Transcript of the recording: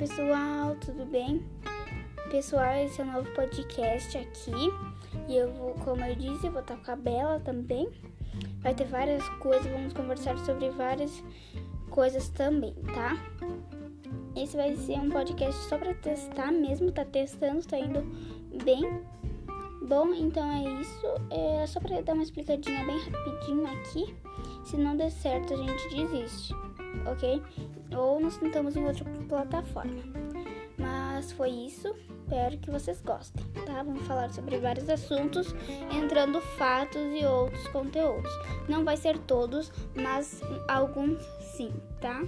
pessoal, tudo bem? Pessoal, esse é o um novo podcast aqui. E eu vou, como eu disse, eu vou estar com a Bela também. Vai ter várias coisas, vamos conversar sobre várias coisas também, tá? Esse vai ser um podcast só para testar mesmo, tá testando, tá indo bem. Bom, então é isso. É só para dar uma explicadinha bem rapidinho aqui. Se não der certo, a gente desiste, ok? Ou nós tentamos em outra plataforma. Mas foi isso. Espero que vocês gostem, tá? Vamos falar sobre vários assuntos, entrando fatos e outros conteúdos. Não vai ser todos, mas alguns sim, tá?